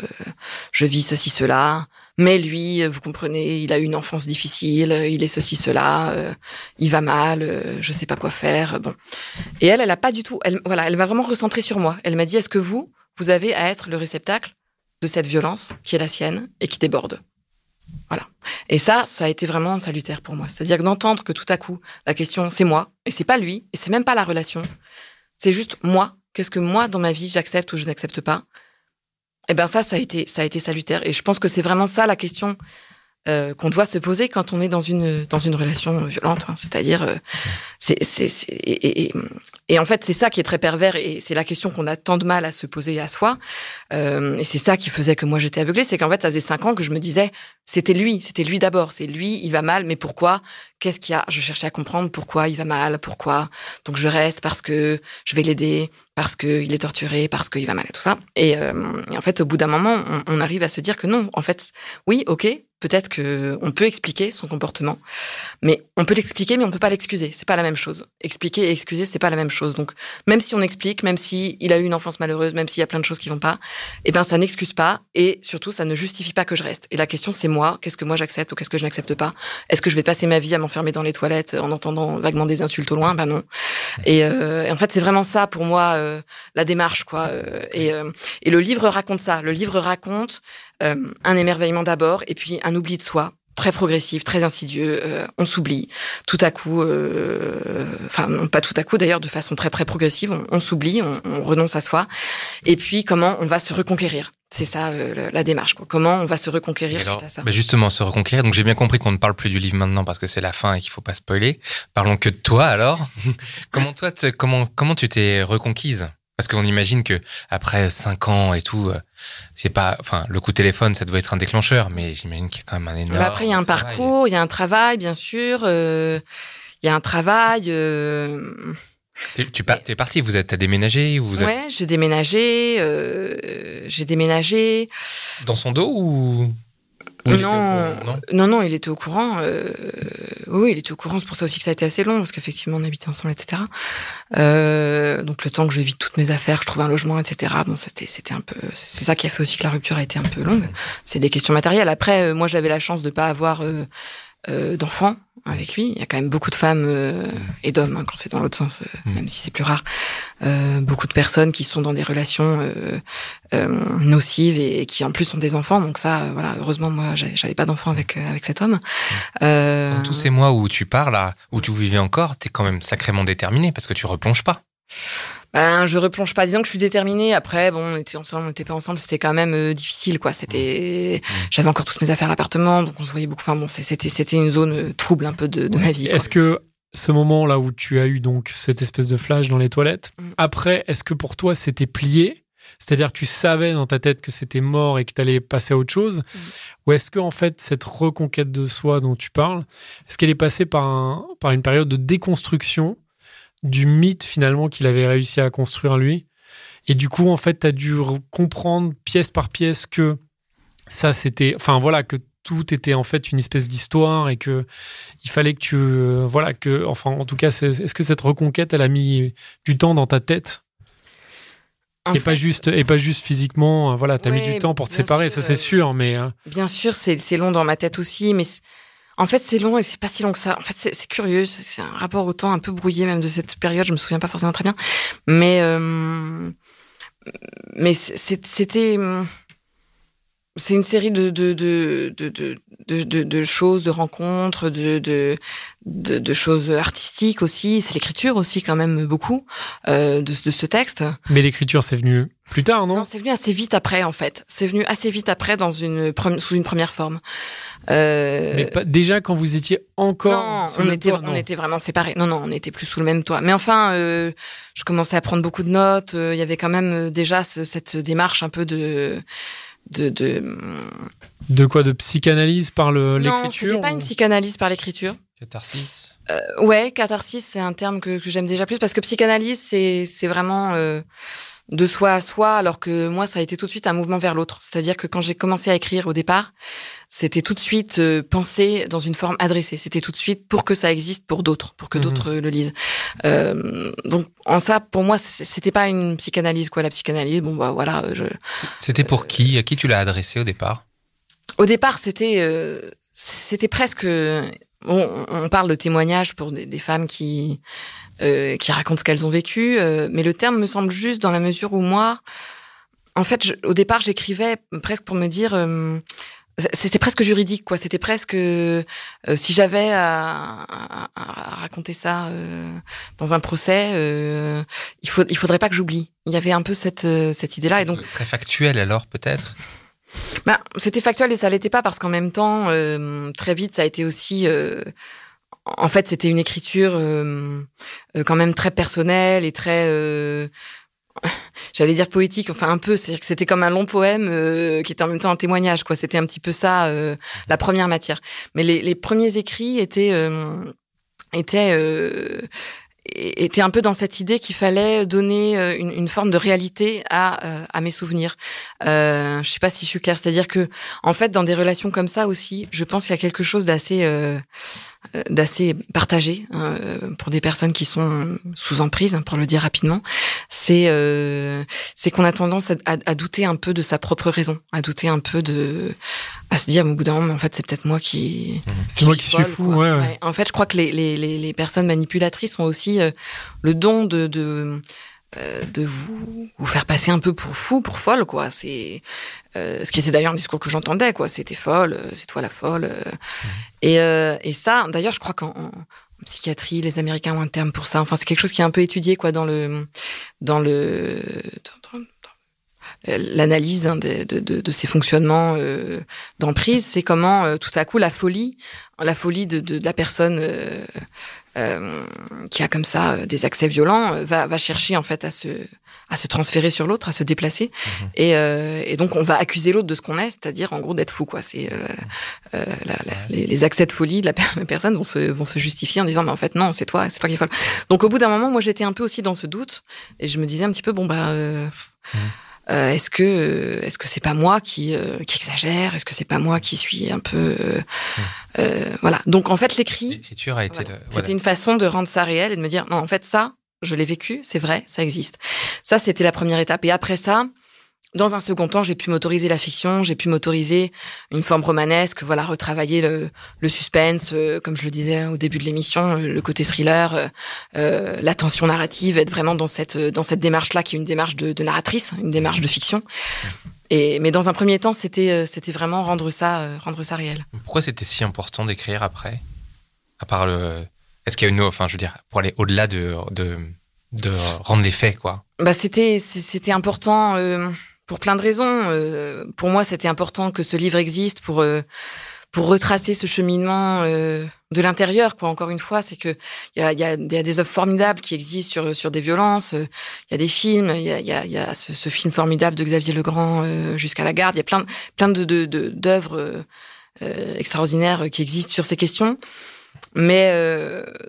S4: je vis ceci, cela. Mais lui, euh, vous comprenez, il a eu une enfance difficile, euh, il est ceci, cela, euh, il va mal, euh, je sais pas quoi faire. Bon. Et elle, elle a pas du tout, elle, voilà, elle va vraiment recentrer sur moi. Elle m'a dit est-ce que vous, vous avez à être le réceptacle de cette violence qui est la sienne et qui déborde? Voilà. Et ça, ça a été vraiment salutaire pour moi. C'est-à-dire d'entendre que tout à coup, la question, c'est moi, et c'est pas lui, et c'est même pas la relation, c'est juste moi. Qu'est-ce que moi, dans ma vie, j'accepte ou je n'accepte pas? Eh ben ça, ça a été, ça a été salutaire. Et je pense que c'est vraiment ça la question euh, qu'on doit se poser quand on est dans une dans une relation violente. hein. C'est-à-dire, euh, c'est c'est et, et, et en fait, c'est ça qui est très pervers et c'est la question qu'on a tant de mal à se poser à soi. Euh, et c'est ça qui faisait que moi j'étais aveuglée, c'est qu'en fait, ça faisait cinq ans que je me disais, c'était lui, c'était lui d'abord, c'est lui, il va mal, mais pourquoi? Qu'est-ce qu'il y a? Je cherchais à comprendre pourquoi il va mal, pourquoi? Donc je reste parce que je vais l'aider, parce qu'il est torturé, parce qu'il va mal et tout ça. Et, euh, et en fait, au bout d'un moment, on, on arrive à se dire que non, en fait, oui, ok, peut-être que on peut expliquer son comportement, mais on peut l'expliquer, mais on peut pas l'excuser. C'est pas la même chose. Expliquer et excuser, c'est pas la même chose. Donc même si on explique, même si il a eu une enfance malheureuse, même s'il y a plein de choses qui vont pas, eh ben ça n'excuse pas et surtout ça ne justifie pas que je reste. Et la question c'est moi, qu'est-ce que moi j'accepte ou qu'est-ce que je n'accepte pas? Est-ce que je vais passer ma vie à m'enfermer dans les toilettes en entendant vaguement des insultes au loin? Ben non. Et, euh, en fait c'est vraiment ça pour moi euh, la démarche quoi. Euh, et, euh, et le livre raconte ça. Le livre raconte euh, un émerveillement d'abord et puis un oubli de soi très progressif, très insidieux. euh, on s'oublie tout à coup, euh, enfin non pas tout à coup d'ailleurs, de façon très très progressive. On, on s'oublie, on, on renonce à soi. Et puis comment on va se reconquérir? C'est ça euh, la- démarche. Quoi. Comment on va se reconquérir
S3: alors,
S4: suite à ça?
S3: bah justement, se reconquérir. Donc j'ai bien compris qu'on ne parle plus du livre maintenant parce que c'est la fin et qu'il faut pas spoiler. Parlons que de toi alors. comment toi, te- comment comment tu t'es reconquise? Parce qu'on imagine que après cinq ans et tout, euh, c'est pas, enfin, le coup de téléphone, ça doit être un déclencheur, mais j'imagine qu'il y a quand même un énorme.
S4: Bah, après, il y a un
S3: travail.
S4: parcours, il y a un travail, bien sûr. euh, Il y a un travail. euh,
S3: Tu t'es parti, vous êtes, t'as déménagé, ou vous êtes
S4: Ouais, j'ai déménagé. euh, j'ai déménagé.
S3: dans son dos ou, ou il était au
S4: Non.
S3: courant, non?
S4: Non, non, il était au courant. euh, oui, il était au courant. C'est pour ça aussi que ça a été assez long, parce qu'effectivement, on habitait ensemble, etc. Euh, donc, le temps que je vide toutes mes affaires, que je trouve un logement, etc. Bon, c'était, c'était un peu. C'est ça qui a fait aussi que la rupture a été un peu longue. C'est des questions matérielles. Après, euh, moi, j'avais la chance de pas avoir euh, euh, d'enfants avec lui. Il y a quand même beaucoup de femmes euh, et d'hommes, hein, quand c'est dans l'autre sens, euh,
S3: Mm.
S4: même si c'est plus rare. Euh, beaucoup de personnes qui sont dans des relations euh, euh, nocives et, qui en plus ont des enfants. Donc ça, voilà, heureusement, moi, j'avais pas d'enfant avec avec cet homme. Euh,
S3: Dans tous ces mois où tu pars là, où tu vivais encore, t'es quand même sacrément déterminé parce que tu replonges pas.
S4: Ben, je replonge pas. Disons que je suis déterminée. Après, bon, on était ensemble, on n'était pas ensemble. C'était quand même euh, difficile, quoi. C'était, j'avais encore toutes mes affaires à l'appartement, donc on se voyait beaucoup. Enfin bon, c'était, c'était une zone euh, trouble un peu de, de ma vie.
S2: Est-ce que ce moment-là où tu as eu donc cette espèce de flash dans les toilettes,
S4: Mm.
S2: après, est-ce que pour toi c'était plié? C'est-à-dire que tu savais dans ta tête que c'était mort et que tu allais passer à autre chose?
S4: Mm.
S2: Ou est-ce que en fait cette reconquête de soi dont tu parles, est-ce qu'elle est passée par, un, par une période de déconstruction du mythe finalement qu'il avait réussi à construire lui Et du coup, en fait, tu as dû comprendre pièce par pièce que ça, c'était. Enfin, voilà, que tout était en fait une espèce d'histoire et que il fallait que tu. Euh, voilà, que. Enfin, en tout cas, est-ce que cette reconquête, elle a mis du temps dans ta tête? Et pas juste et pas juste physiquement euh, voilà t'as mis du temps pour te séparer ça c'est sûr mais euh,
S4: bien sûr c'est long dans ma tête aussi mais en fait c'est long et c'est pas si long que ça. En fait c'est curieux c'est un rapport au temps un peu brouillé même de cette période je me souviens pas forcément très bien. Mais mais c'était c'est une série de de, de, de, de, de choses, de rencontres, de, de, de, choses artistiques aussi. C'est l'écriture aussi quand même beaucoup euh, de, de ce texte.
S2: Mais l'écriture, c'est venu plus tard, non,
S4: non C'est venu assez vite après, en fait. C'est venu assez vite après dans une sous une première forme.
S2: Euh... Mais pas, déjà quand vous étiez encore
S4: non, on était on était vraiment séparés. Non, non, on était plus sous le même toit. Mais enfin, euh, je commençais à prendre beaucoup de notes. Euh, il y avait quand même euh, déjà cette démarche un peu de de,
S2: de... quoi De psychanalyse par l'écriture
S4: Non, c'était pas une psychanalyse par l'écriture.
S3: Catharsis
S4: euh, Ouais, catharsis, c'est un terme que, que j'aime déjà plus parce que psychanalyse, c'est vraiment euh, de soi à soi, alors que moi, ça a été tout de suite un mouvement vers l'autre. C'est-à-dire que quand j'ai commencé à écrire au départ, c'était tout de suite euh, pensé dans une forme adressée. C'était tout de suite pour que ça existe pour d'autres, pour que mhm. d'autres le lisent. Euh, donc en ça, pour moi, c'était pas une psychanalyse quoi. La psychanalyse, bon bah voilà. Je,
S3: c'était pour qui? À qui tu l'as adressé au départ?
S4: Au départ, c'était euh, c'était presque. On, on, parle de témoignages pour des, des femmes qui euh, qui racontent ce qu'elles ont vécu, euh, mais le terme me semble juste dans la mesure où moi, en fait, je, au départ, j'écrivais presque pour me dire euh, c'était presque juridique quoi. C'était presque euh, si j'avais à, à, à, raconter ça euh, dans un procès euh, il faut il faudrait pas que j'oublie. Il y avait un peu cette cette idée là et donc
S3: très factuel alors peut-être?
S4: Bah, c'était factuel et ça l'était pas parce qu'en même temps très vite ça a été aussi en fait c'était une écriture quand même très personnelle et très j'allais dire poétique, enfin un peu, c'est-à-dire que c'était comme un long poème euh, qui était en même temps un témoignage, quoi. C'était un petit peu ça, euh, la première matière. Mais les, les premiers écrits étaient euh, étaient était un peu dans cette idée qu'il fallait donner euh, une, une, forme de réalité à, euh, à mes souvenirs. Euh, je sais pas si je suis claire, c'est-à-dire que en fait, dans des relations comme ça aussi, je pense qu'il y a quelque chose d'assez euh, d'assez partagé hein, pour des personnes qui sont sous emprise, hein, pour le dire rapidement. C'est c'est qu'on a tendance à, à, douter un peu de sa propre raison, à douter un peu de à se dire au bout d'un moment, en fait, c'est peut-être moi qui.
S2: C'est moi qui suis fou, ouais, ouais.
S4: En fait, je crois que les, les, les, personnes manipulatrices ont aussi euh, le don de, de, euh, de vous, vous faire passer un peu pour fou, pour folle, quoi. C'est euh, ce qui était d'ailleurs un discours que j'entendais, quoi. C'était folle, c'est toi la folle. Et, et ça, d'ailleurs, je crois qu'en psychiatrie, les Américains ont un terme pour ça. Enfin, c'est quelque chose qui est un peu étudié, quoi, dans le, dans le, l'analyse hein, de, de, de, ces fonctionnements euh, d'emprise, c'est comment euh, tout à coup la folie, la folie de, de, la personne euh, euh, qui a comme ça des accès violents va, va chercher en fait à se à se transférer sur l'autre, à se déplacer, mhm. et, et, donc on va accuser l'autre de ce qu'on est, c'est-à-dire en gros d'être fou quoi. C'est la, la, les, les, accès de folie de la, personne vont se vont se justifier en disant mais en fait non c'est toi c'est toi qui es folle. Donc au bout d'un moment moi j'étais un peu aussi dans ce doute et je me disais un petit peu bon bah mhm. Euh, est-ce que euh, est-ce que c'est pas moi qui euh, qui exagère? Est-ce que c'est pas moi qui suis un peu voilà. Donc en fait l'écrit
S3: l'écriture a été
S4: c'était une façon de rendre ça réel et de me dire non en fait ça je l'ai vécu, c'est vrai, ça existe. Ça c'était la première étape. Et après ça dans un second temps, j'ai pu m'autoriser la fiction, j'ai pu m'autoriser une forme romanesque, voilà, retravailler le, le suspense, euh, comme je le disais au début de l'émission, euh, le côté thriller, euh, euh, la tension narrative, être vraiment dans cette dans cette démarche-là, qui est une démarche de, de, narratrice, une démarche de fiction. Et mais dans un premier temps, c'était c'était vraiment rendre ça rendre ça réel.
S3: Pourquoi c'était si important d'écrire après? À part le, est-ce qu'il y a une, enfin, je veux dire, pour aller au-delà de, de de rendre les faits, quoi?
S4: Bah c'était c'était important pour plein de raisons. Euh, pour moi, c'était important que ce livre existe pour euh, pour retracer ce cheminement euh, de l'intérieur. Quoi. Encore une fois, c'est que il y a, y, a, y a, des œuvres formidables qui existent sur sur des violences. Il y a des films. Il y a, y a, y a ce, ce, film formidable de Xavier Legrand jusqu'à la garde. Il y a plein plein de d'œuvres de, extraordinaires qui existent sur ces questions. Mais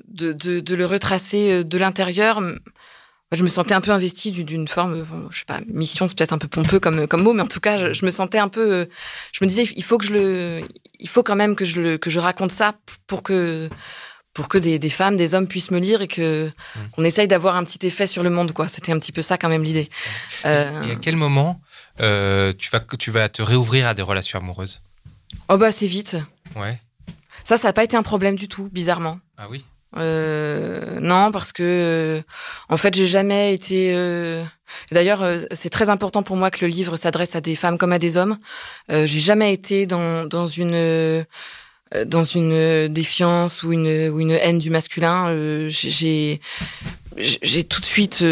S4: de, de, de, le retracer de l'intérieur je me sentais un peu investie d'une forme, je sais pas, mission, c'est peut-être un peu pompeux comme comme mot, mais en tout cas, je, me sentais un peu, je me disais, il faut que je le, il faut quand même que je le, que je raconte ça pour que pour que des, des, femmes, des hommes puissent me lire et que mmh. qu'on essaye d'avoir un petit effet sur le monde, quoi. C'était un petit peu ça quand même l'idée.
S3: Euh... Et à quel moment euh, tu vas tu vas te réouvrir à des relations amoureuses?
S4: Oh bah c'est vite.
S3: Ouais.
S4: Ça, ça n'a pas été un problème du tout, bizarrement.
S3: Ah oui?
S4: Euh, non, parce que euh, en fait, j'ai jamais été. Euh... D'ailleurs, euh, c'est très important pour moi que le livre s'adresse à des femmes comme à des hommes. Euh, j'ai jamais été dans dans une euh, dans une défiance ou une ou une haine du masculin. J'ai j'ai tout de suite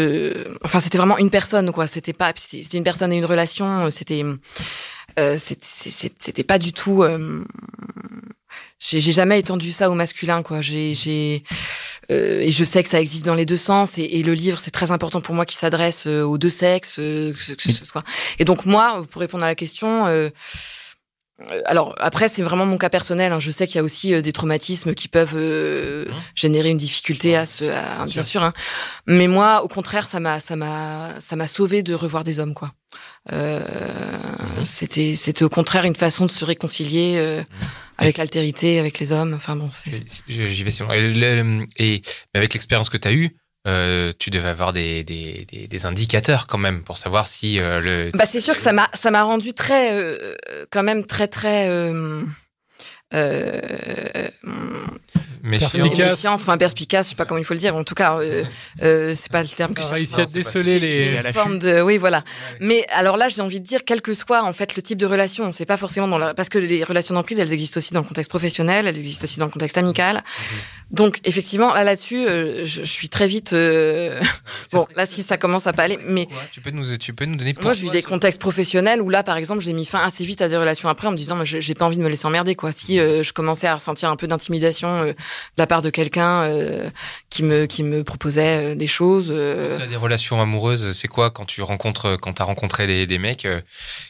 S4: enfin c'était vraiment une personne quoi c'était pas c'était une personne et une relation c'était c'était pas du tout j'ai jamais étendu ça au masculin quoi. J'ai j'ai et je sais que ça existe dans les deux sens et, et le livre c'est très important pour moi qu'il s'adresse aux deux sexes que, que, ce soit. Et donc moi pour répondre à la question euh, alors après c'est vraiment mon cas personnel. Hein. Je sais qu'il y a aussi euh, des traumatismes qui peuvent euh, mmh. générer une difficulté à ce, à, bien sûr. Hein. Mais moi, au contraire, ça m'a, ça m'a, ça m'a sauvé de revoir des hommes quoi. Euh, mmh. C'était, c'était au contraire une façon de se réconcilier euh, mmh. avec l'altérité, avec les hommes. Enfin bon,
S3: j'y vais. Et, et avec l'expérience que tu as eue, euh, tu devais avoir des, des, des, des, indicateurs quand même pour savoir si euh, le.
S4: Bah c'est sûr que ça m'a ça m'a rendu très euh, quand même très très euh, euh,
S2: perspicace.
S4: enfin perspicace, je sais pas comment il faut le dire. En tout cas, euh, euh, c'est pas le terme que
S2: j'ai réussi à déceler les
S4: formes de. Oui, voilà. Mais alors là, j'ai envie de dire, quel que soit en fait le type de relation, c'est pas forcément dans la... parce que les relations d'emprise, elles existent aussi dans le contexte professionnel, elles existent aussi dans le contexte amical. Mhm. Donc effectivement, là là-dessus, euh, je, je, suis très vite. Euh... bon, là si ça commence à pas aller, mais
S3: tu peux nous tu peux nous donner.
S4: Moi, j'ai eu des contextes professionnels où là, par exemple, j'ai mis fin assez vite à des relations après en me disant, j'ai pas envie de me laisser emmerder quoi. Si euh, je commençais à ressentir un peu d'intimidation de la part de quelqu'un qui me qui me proposait des choses.
S3: Des relations amoureuses, c'est quoi quand tu rencontres quand t'as rencontré des, des mecs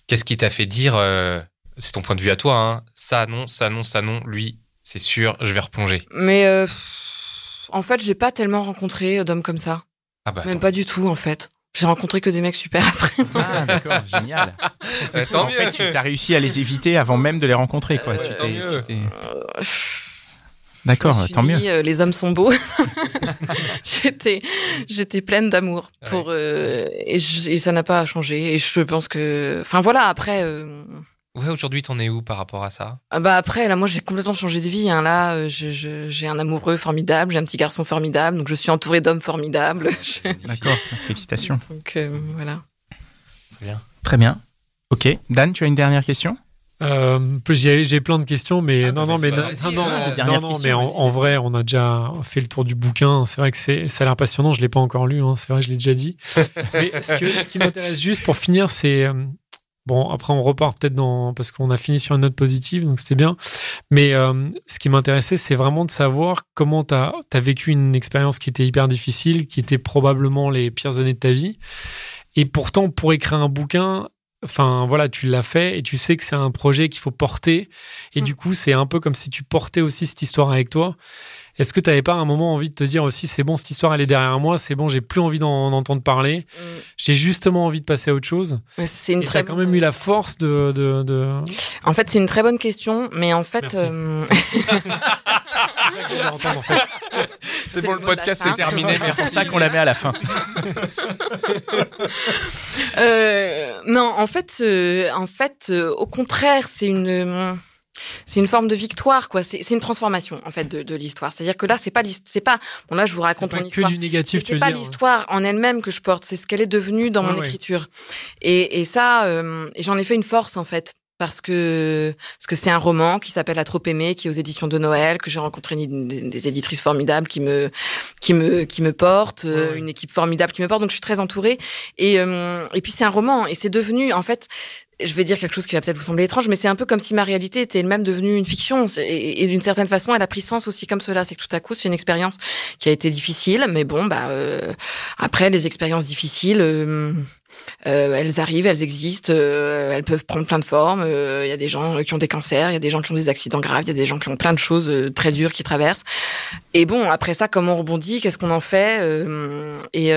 S3: Qu'est-ce qui t'a fait dire C'est ton point de vue à toi. Hein, ça non, ça non, ça non. Lui, c'est sûr, je vais replonger.
S4: Mais en fait, j'ai pas tellement rencontré d'hommes comme ça. Ah bah, Même pas du tout en fait. J'ai rencontré que des mecs super après.
S1: Ah, d'accord, génial. en fait, tu as réussi à les éviter avant même de les rencontrer, quoi. tu t'es, D'accord, tant
S4: dit,
S1: mieux.
S4: Euh, les hommes sont beaux. j'étais, j'étais pleine d'amour pour euh, et, et, ça n'a pas changé. Et je pense que, enfin voilà, après. Euh,
S3: Ouais, aujourd'hui, t'en es où par rapport à ça?
S4: Ah Bah après, là, moi, j'ai complètement changé de vie. Hein. Là, euh, j'ai je, un amoureux formidable, j'ai un petit garçon formidable, donc je suis entourée d'hommes formidables.
S1: D'accord, félicitations.
S4: Donc euh, voilà.
S3: Très bien.
S1: Très bien. Ok, Dan, tu as une dernière question?
S2: Euh, j'ai plein de questions, mais ah, non, bah, non, mais non, non, non, mais en, vrai, on a déjà fait le tour du bouquin. C'est vrai que c'est, ça a l'air passionnant. Je l'ai pas encore lu. Hein. C'est vrai, je l'ai déjà dit. mais ce, que, ce qui m'intéresse juste pour finir, c'est Bon, après, on repart peut-être dans. Parce qu'on a fini sur une note positive, donc c'était bien. Mais euh, ce qui m'intéressait, c'est vraiment de savoir comment tu as, vécu une expérience qui était hyper difficile, qui était probablement les pires années de ta vie. Et pourtant, pour écrire un bouquin, enfin voilà, tu l'as fait et tu sais que c'est un projet qu'il faut porter. Et mm. du coup, c'est un peu comme si tu portais aussi cette histoire avec toi. Est-ce que tu n'avais pas un moment envie de te dire aussi, c'est bon, cette histoire, elle est derrière moi, c'est bon, j'ai plus envie d'en entendre parler, mm. j'ai justement envie de passer à autre chose
S4: C'est une très
S2: quand même eu la force de. de,
S4: En fait, c'est une très bonne question, mais en fait. Euh,
S1: c'est bon, le podcast c'est terminé, c'est pour ça qu'on la met à la fin.
S4: euh, non, en fait, euh, en fait, euh, au contraire, c'est une c'est une forme de victoire, quoi. C'est une transformation en fait de, de l'histoire. C'est-à-dire que là, c'est pas c'est pas bon là je vous raconte
S2: mon
S4: histoire.
S2: Que du négatif.
S4: C'est pas l'histoire en elle-même que je porte, c'est ce qu'elle est devenue dans mon écriture. Et, et ça, euh, j'en ai fait une force en fait parce que parce que c'est un roman qui s'appelle À trop aimer, qui est aux éditions de Noël, que j'ai rencontré des, des, éditrices formidables qui me qui me qui me portent, euh, une équipe formidable qui me porte, donc je suis très entourée. Et euh, et puis c'est un roman et c'est devenu en fait je vais dire quelque chose qui va peut-être vous sembler étrange, mais c'est un peu comme si ma réalité était elle-même devenue une fiction. Et, d'une certaine façon, elle a pris sens aussi comme cela. C'est que tout à coup, c'est une expérience qui a été difficile, mais bon, bah euh, après les expériences difficiles. Euh, euh, elles arrivent, elles existent, euh, elles peuvent prendre plein de formes. Euh, Il y a des gens qui ont des cancers, il y a des gens qui ont des accidents graves, il y a des gens qui ont plein de choses très dures qui traversent. Et bon, après ça, comment on rebondit Qu'est-ce qu'on en fait et, et,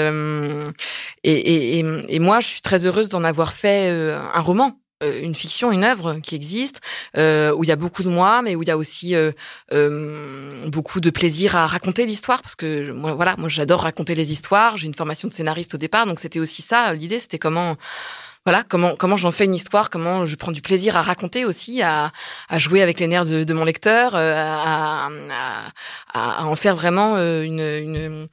S4: et, et, moi, je suis très heureuse d'en avoir fait un roman. Euh, une fiction, une œuvre qui existe, euh, où il y a beaucoup de moi, mais où il y a aussi euh, beaucoup de plaisir à raconter l'histoire, parce que voilà, moi j'adore raconter les histoires. J'ai une formation de scénariste au départ, donc c'était aussi ça. L'idée, c'était comment voilà comment comment j'en fais une histoire, comment je prends du plaisir à raconter aussi, à, à jouer avec les nerfs de, de mon lecteur, à, à, à, en faire vraiment une, une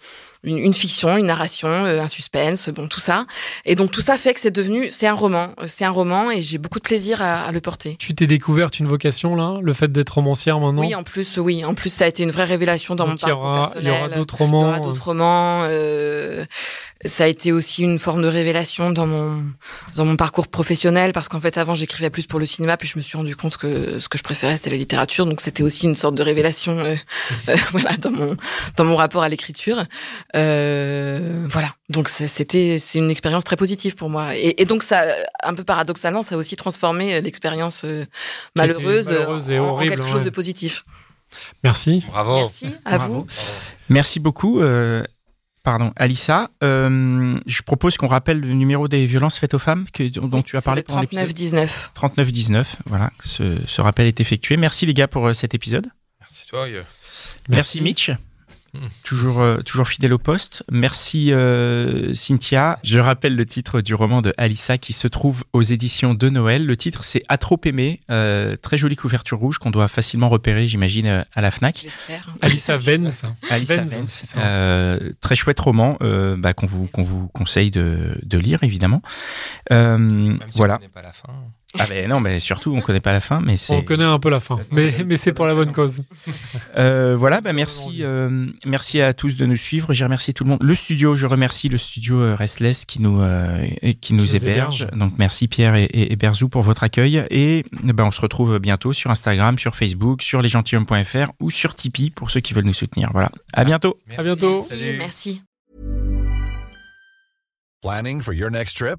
S4: une, une, fiction, une narration, euh, un suspense, bon tout ça. Et donc tout ça fait que c'est devenu, c'est un roman, c'est un roman et j'ai beaucoup de plaisir à, à le porter.
S2: Tu t'es découverte une vocation là, le fait d'être romancière maintenant?
S4: Oui, en plus, oui, en plus ça a été une vraie révélation dans
S2: donc
S4: mon parcours
S2: aura,
S4: personnel.
S2: Il y aura d'autres romans.
S4: Il y aura d'autres romans. Euh, ça a été aussi une forme de révélation dans mon dans mon parcours professionnel parce qu'en fait avant j'écrivais plus pour le cinéma puis je me suis rendu compte que ce que je préférais c'était la littérature donc c'était aussi une sorte de révélation euh, euh, voilà dans mon dans mon rapport à l'écriture euh, voilà donc c'était c'est une expérience très positive pour moi et, et, donc ça un peu paradoxalement ça a aussi transformé l'expérience malheureuse,
S2: malheureuse et
S4: en,
S2: horrible,
S4: en quelque
S2: ouais.
S4: chose de positif
S2: Merci.
S3: Bravo.
S4: merci à
S2: Bravo.
S4: vous
S1: Merci beaucoup. euh, Pardon, Alissa, euh, je propose qu'on rappelle le numéro des violences faites aux femmes que, dont tu as parlé
S4: C'est
S1: pendant
S4: le
S1: l'épisode.
S4: 39 19
S1: 39-19. Voilà, ce, ce rappel est effectué. Merci les gars pour euh, cet épisode.
S3: Merci toi.
S1: Merci, Mitch. Toujours, euh, toujours fidèle au poste. Merci euh, Cynthia. Je rappelle le titre du roman de Alissa qui se trouve aux éditions de Noël. Le titre c'est À trop aimer. Euh, très jolie couverture rouge qu'on doit facilement repérer, j'imagine, euh, à la Fnac.
S4: j'espère
S2: Alissa Venz.
S1: Alissa. Euh, très chouette roman euh, bah, qu'on vous, qu'on vous conseille de, de lire évidemment. Euh,
S3: Même si
S1: voilà.
S3: on pas la fin.
S1: Ah ben non, mais surtout on connaît pas la fin, mais c'est.
S2: On connaît un peu la fin, mais, mais c'est pour la bonne cause.
S1: Euh, voilà, bah merci, euh, merci à tous de nous suivre. J'ai remercié tout le monde. Le studio, je remercie le studio euh, Restless qui nous euh, qui
S2: nous
S1: héberge.
S2: héberge.
S1: Donc merci Pierre et, et, et Berzou pour votre accueil. Et ben on se retrouve bientôt sur Instagram, sur Facebook, sur lesgentilhommes.fr ou sur Tipeee pour ceux qui veulent nous soutenir. Voilà. À bientôt.
S3: Merci.
S2: À bientôt.
S4: merci
S3: Salut.
S4: merci
S5: Planning for your next trip?